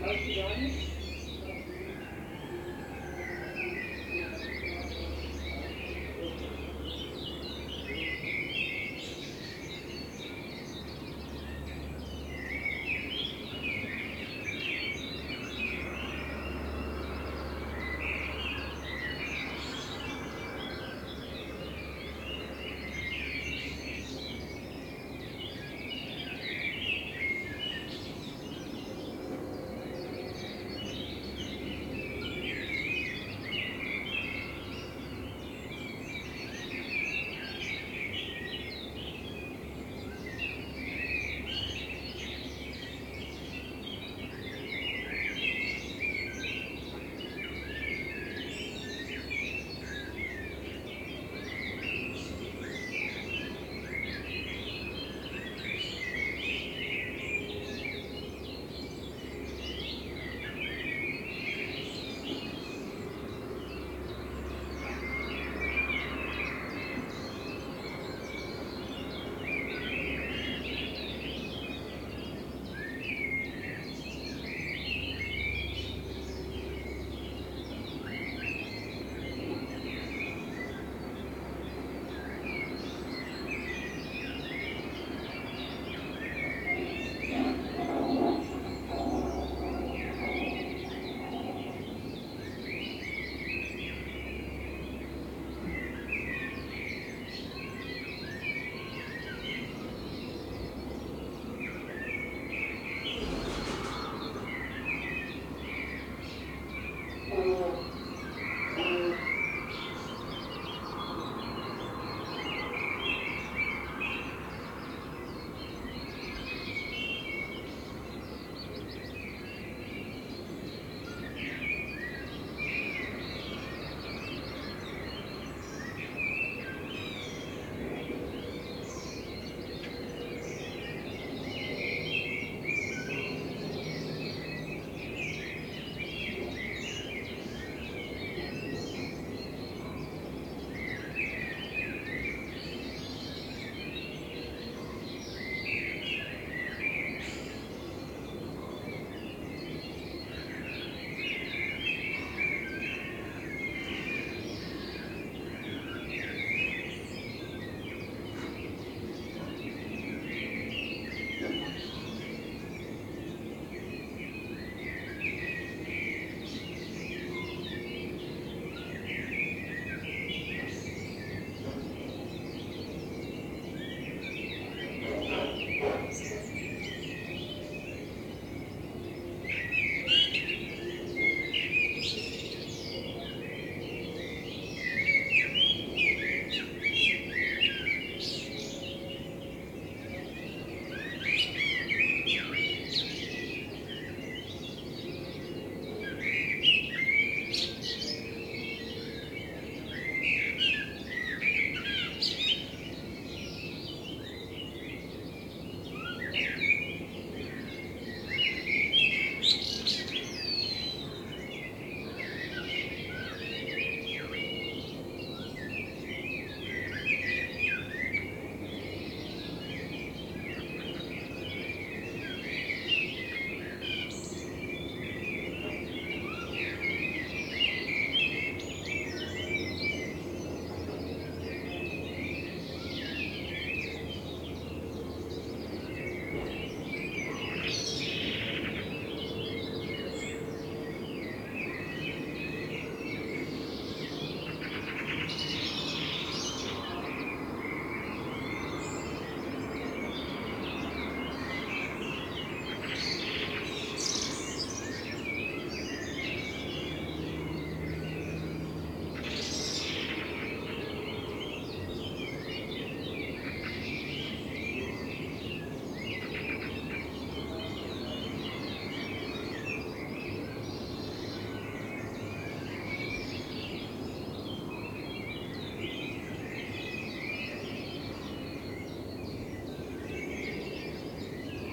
Motion, Gardner?